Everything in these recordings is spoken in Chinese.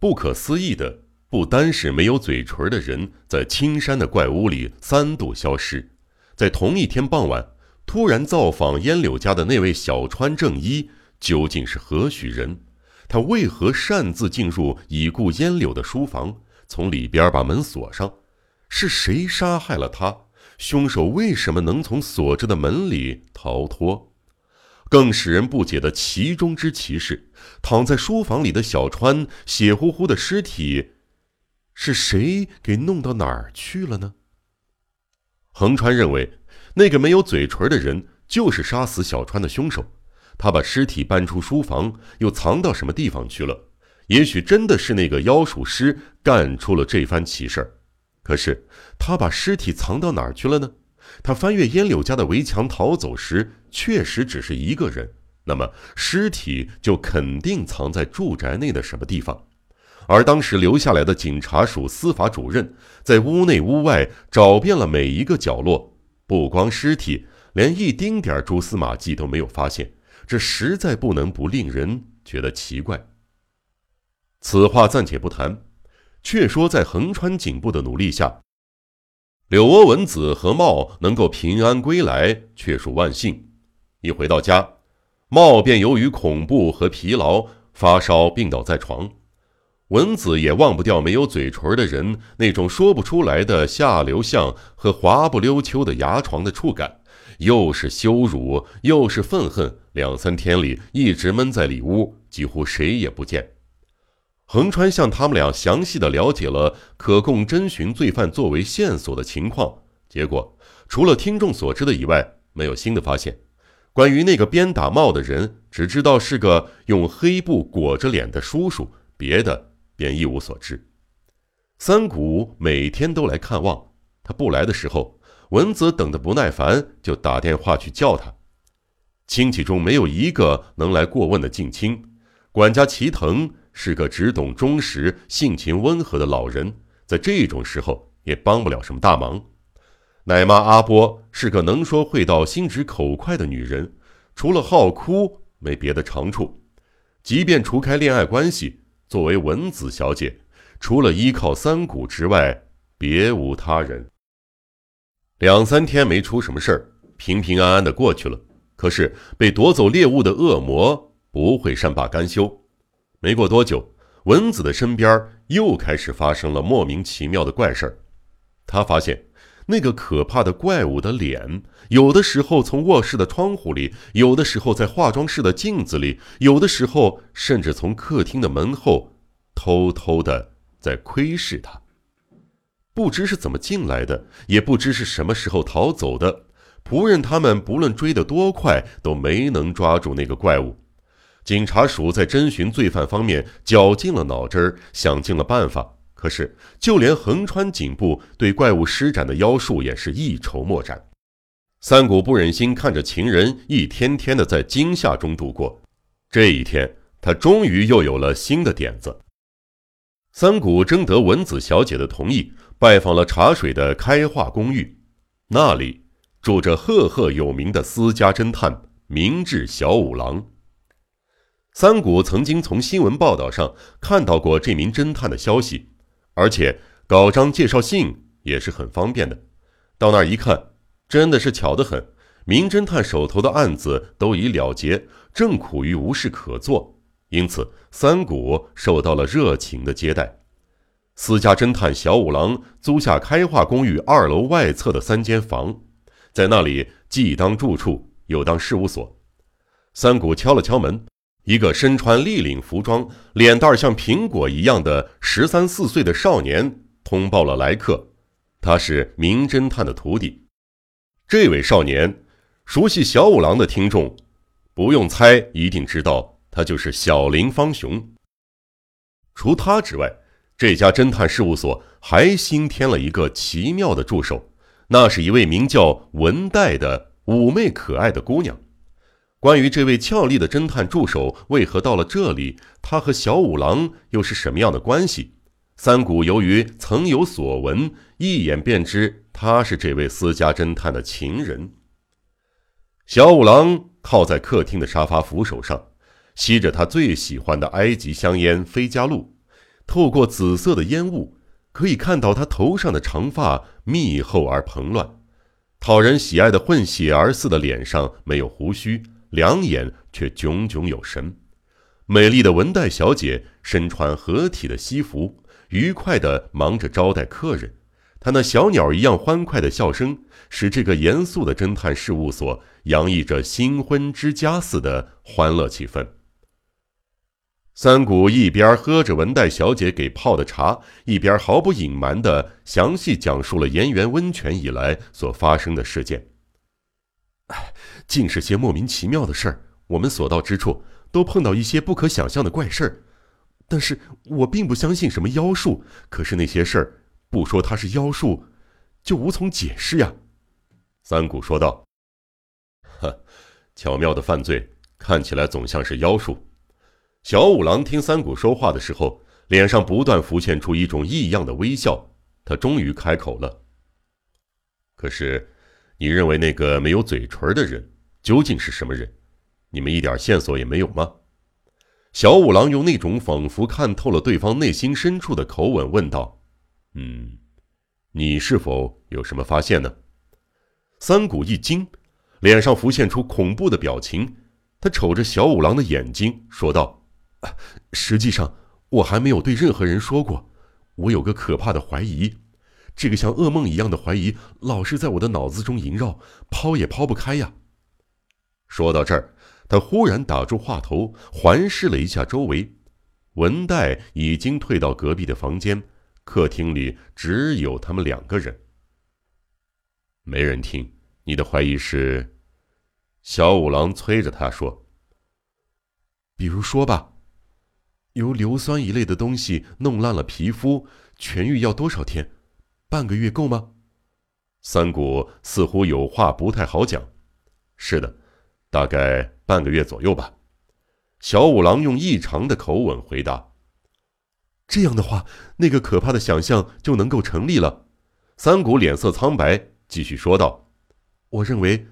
不可思议的不单是没有嘴唇的人在青山的怪屋里三度消失，在同一天傍晚突然造访烟柳家的那位小川正一究竟是何许人？他为何擅自进入已故烟柳的书房，从里边把门锁上？是谁杀害了他？凶手为什么能从锁着的门里逃脱？更使人不解的其中之奇是，躺在书房里的小川血乎乎的尸体，是谁给弄到哪儿去了呢？横川认为，那个没有嘴唇的人就是杀死小川的凶手。他把尸体搬出书房，又藏到什么地方去了？也许真的是那个妖术师干出了这番奇事儿。可是他把尸体藏到哪儿去了呢？他翻越烟柳家的围墙逃走时，确实只是一个人。那么尸体就肯定藏在住宅内的什么地方。而当时留下来的警察署司法主任在屋内屋外找遍了每一个角落，不光尸体，连一丁点蛛丝马迹都没有发现。这实在不能不令人觉得奇怪。此话暂且不谈。却说，在横川警部的努力下，柳窝文子和茂能够平安归来，却属万幸。一回到家，茂便由于恐怖和疲劳发烧，病倒在床。文子也忘不掉没有嘴唇的人那种说不出来的下流相和滑不溜秋的牙床的触感，又是羞辱，又是愤恨。两三天里，一直闷在里屋，几乎谁也不见。横川向他们俩详细的了解了可供侦寻罪犯作为线索的情况，结果除了听众所知的以外，没有新的发现。关于那个鞭打帽的人，只知道是个用黑布裹着脸的叔叔，别的便一无所知。三谷每天都来看望，他不来的时候，文子等得不耐烦，就打电话去叫他。亲戚中没有一个能来过问的近亲，管家齐藤。是个只懂忠实、性情温和的老人，在这种时候也帮不了什么大忙。奶妈阿波是个能说会道、心直口快的女人，除了好哭没别的长处。即便除开恋爱关系，作为文子小姐，除了依靠三谷之外，别无他人。两三天没出什么事儿，平平安安的过去了。可是被夺走猎物的恶魔不会善罢甘休。没过多久，文子的身边又开始发生了莫名其妙的怪事儿。他发现那个可怕的怪物的脸，有的时候从卧室的窗户里，有的时候在化妆室的镜子里，有的时候甚至从客厅的门后偷偷的在窥视他。不知是怎么进来的，也不知是什么时候逃走的。仆人他们不论追得多快，都没能抓住那个怪物。警察署在侦寻罪犯方面绞尽了脑汁儿，想尽了办法，可是就连横川警部对怪物施展的妖术也是一筹莫展。三谷不忍心看着情人一天天的在惊吓中度过，这一天他终于又有了新的点子。三谷征得文子小姐的同意，拜访了茶水的开化公寓，那里住着赫赫有名的私家侦探明智小五郎。三谷曾经从新闻报道上看到过这名侦探的消息，而且搞张介绍信也是很方便的。到那儿一看，真的是巧得很，名侦探手头的案子都已了结，正苦于无事可做，因此三谷受到了热情的接待。私家侦探小五郎租下开化公寓二楼外侧的三间房，在那里既当住处又当事务所。三谷敲了敲门。一个身穿立领服装、脸蛋像苹果一样的十三四岁的少年通报了来客，他是名侦探的徒弟。这位少年，熟悉小五郎的听众不用猜，一定知道他就是小林方雄。除他之外，这家侦探事务所还新添了一个奇妙的助手，那是一位名叫文代的妩媚可爱的姑娘。关于这位俏丽的侦探助手为何到了这里，他和小五郎又是什么样的关系？三谷由于曾有所闻，一眼便知他是这位私家侦探的情人。小五郎靠在客厅的沙发扶手上，吸着他最喜欢的埃及香烟菲加露，透过紫色的烟雾，可以看到他头上的长发密厚而蓬乱，讨人喜爱的混血儿似的脸上没有胡须，两眼却炯炯有神。美丽的文代小姐身穿合体的西服，愉快地忙着招待客人。她那小鸟一样欢快的笑声，使这个严肃的侦探事务所洋溢着新婚之家似的欢乐气氛。三谷一边喝着文代小姐给泡的茶，一边毫不隐瞒地详细讲述了岩原温泉以来所发生的事件。哎，尽是些莫名其妙的事儿，我们所到之处都碰到一些不可想象的怪事儿。但是我并不相信什么妖术，可是那些事儿。不说他是妖术，就无从解释呀。”三谷说道。“呵，巧妙的犯罪看起来总像是妖术。”小五郎听三谷说话的时候，脸上不断浮现出一种异样的微笑。他终于开口了：“可是，你认为那个没有嘴唇的人究竟是什么人？你们一点线索也没有吗？”小五郎用那种仿佛看透了对方内心深处的口吻问道。嗯，你是否有什么发现呢？三谷一惊，脸上浮现出恐怖的表情。他瞅着小五郎的眼睛，说道：“实际上，我还没有对任何人说过。我有个可怕的怀疑，这个像噩梦一样的怀疑，老是在我的脑子中萦绕，抛也抛不开呀。”说到这儿，他忽然打住话头，环视了一下周围，文代已经退到隔壁的房间。客厅里只有他们两个人，没人听。你的怀疑是？小五郎催着他说：“比如说吧，由硫酸一类的东西弄烂了皮肤，痊愈要多少天？半个月够吗？”三谷似乎有话不太好讲。是的，大概半个月左右吧。小五郎用异常的口吻回答。这样的话，那个可怕的想象就能够成立了。三谷脸色苍白，继续说道：“我认为，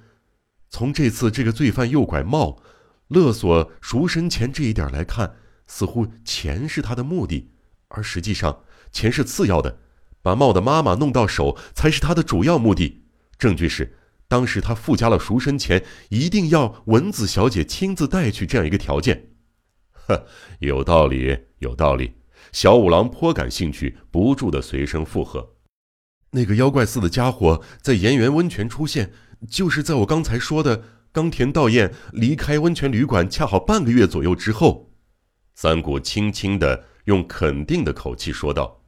从这次这个罪犯诱拐帽、勒索赎身钱这一点来看，似乎钱是他的目的，而实际上钱是次要的。把茂的妈妈弄到手才是他的主要目的。证据是，当时他附加了赎身钱一定要文子小姐亲自带去这样一个条件。呵，有道理，有道理。”小五郎颇感兴趣，不住的随声附和。那个妖怪似的家伙在岩原温泉出现，就是在我刚才说的冈田道彦离开温泉旅馆恰好半个月左右之后。三谷轻轻的用肯定的口气说道：“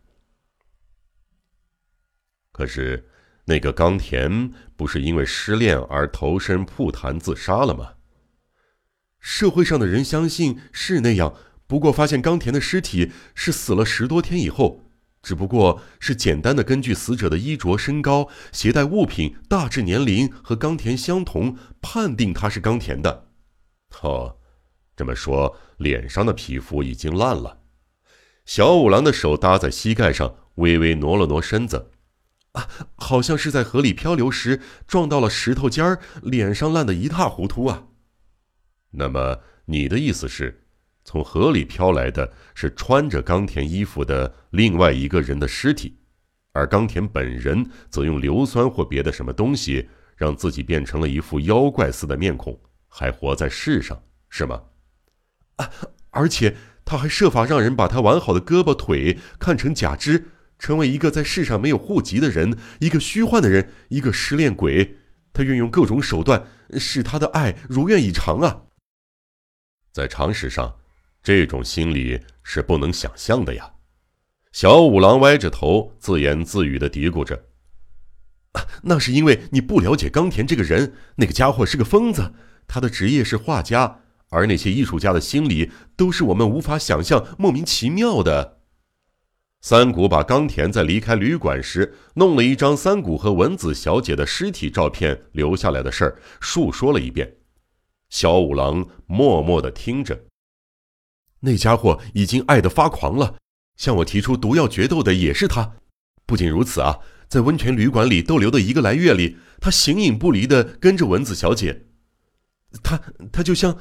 可是，那个冈田不是因为失恋而投身瀑潭自杀了吗？社会上的人相信是那样。”不过，发现冈田的尸体是死了十多天以后，只不过是简单的根据死者的衣着、身高、携带物品、大致年龄和冈田相同，判定他是冈田的。哦，这么说，脸上的皮肤已经烂了。小五郎的手搭在膝盖上，微微挪了挪身子，好像是在河里漂流时撞到了石头尖儿，脸上烂得一塌糊涂啊。那么，你的意思是？从河里飘来的是穿着冈田衣服的另外一个人的尸体，而冈田本人则用硫酸或别的什么东西让自己变成了一副妖怪似的面孔，还活在世上，是吗？啊！而且他还设法让人把他完好的胳膊腿看成假肢，成为一个在世上没有户籍的人，一个虚幻的人，一个失恋鬼。他运用各种手段使他的爱如愿以偿啊！在常识上。这种心理是不能想象的呀！小五郎歪着头，自言自语的嘀咕着：“那是因为你不了解冈田这个人。那个家伙是个疯子，他的职业是画家，而那些艺术家的心理都是我们无法想象、莫名其妙的。”三谷把冈田在离开旅馆时弄了一张三谷和文子小姐的尸体照片留下来的事儿述说了一遍。小五郎默默的听着。那家伙已经爱得发狂了，向我提出毒药决斗的也是他。不仅如此啊，在温泉旅馆里逗留的一个来月里，他形影不离的跟着文子小姐。他他就像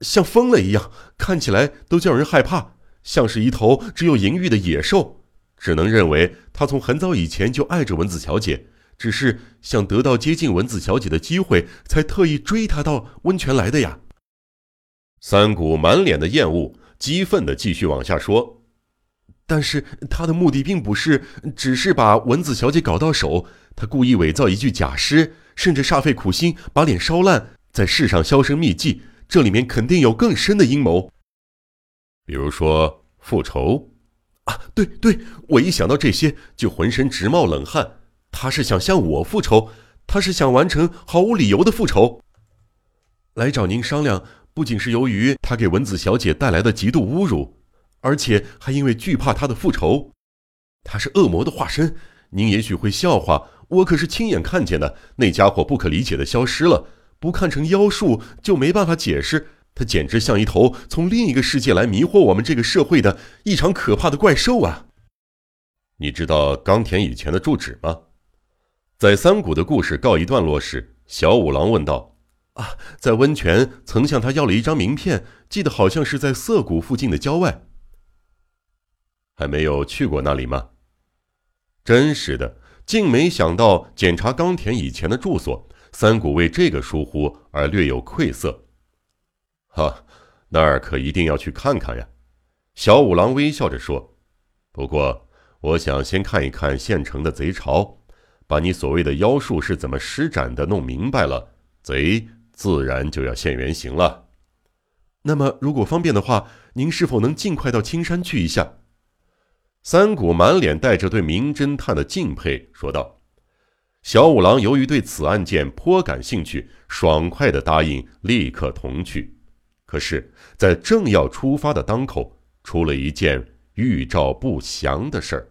像疯了一样，看起来都叫人害怕。像是一头只有淫欲的野兽。只能认为他从很早以前就爱着文子小姐，只是想得到接近文子小姐的机会，才特意追她到温泉来的呀。三谷满脸的厌恶，激愤地继续往下说。但是他的目的并不是只是把文子小姐搞到手，他故意伪造一具假尸，甚至煞费苦心把脸烧烂，在世上销声匿迹。这里面肯定有更深的阴谋，比如说复仇。啊，对对，我一想到这些就浑身直冒冷汗。他是想向我复仇，他是想完成毫无理由的复仇。来找您商量，不仅是由于他给文子小姐带来的极度侮辱。而且还因为惧怕他的复仇，他是恶魔的化身。您也许会笑话，我可是亲眼看见的。那家伙不可理解的消失了，不看成妖术就没办法解释。他简直像一头从另一个世界来迷惑我们这个社会的异常可怕的怪兽啊！你知道冈田以前的住址吗？在三谷的故事告一段落时，小五郎问道：“啊，在温泉曾向他要了一张名片，记得好像是在涩谷附近的郊外。”还没有去过那里吗？真是的，竟没想到检查冈田以前的住所，三谷为这个疏忽而略有愧色。哈，那儿可一定要去看看呀！小五郎微笑着说：“不过，我想先看一看现成的贼巢，把你所谓的妖术是怎么施展的弄明白了，贼自然就要现原形了。那么，如果方便的话，您是否能尽快到青山去一下？”三谷满脸带着对名侦探的敬佩说道：“小五郎由于对此案件颇感兴趣，爽快的答应立刻同去。可是，在正要出发的当口，出了一件预兆不祥的事儿。”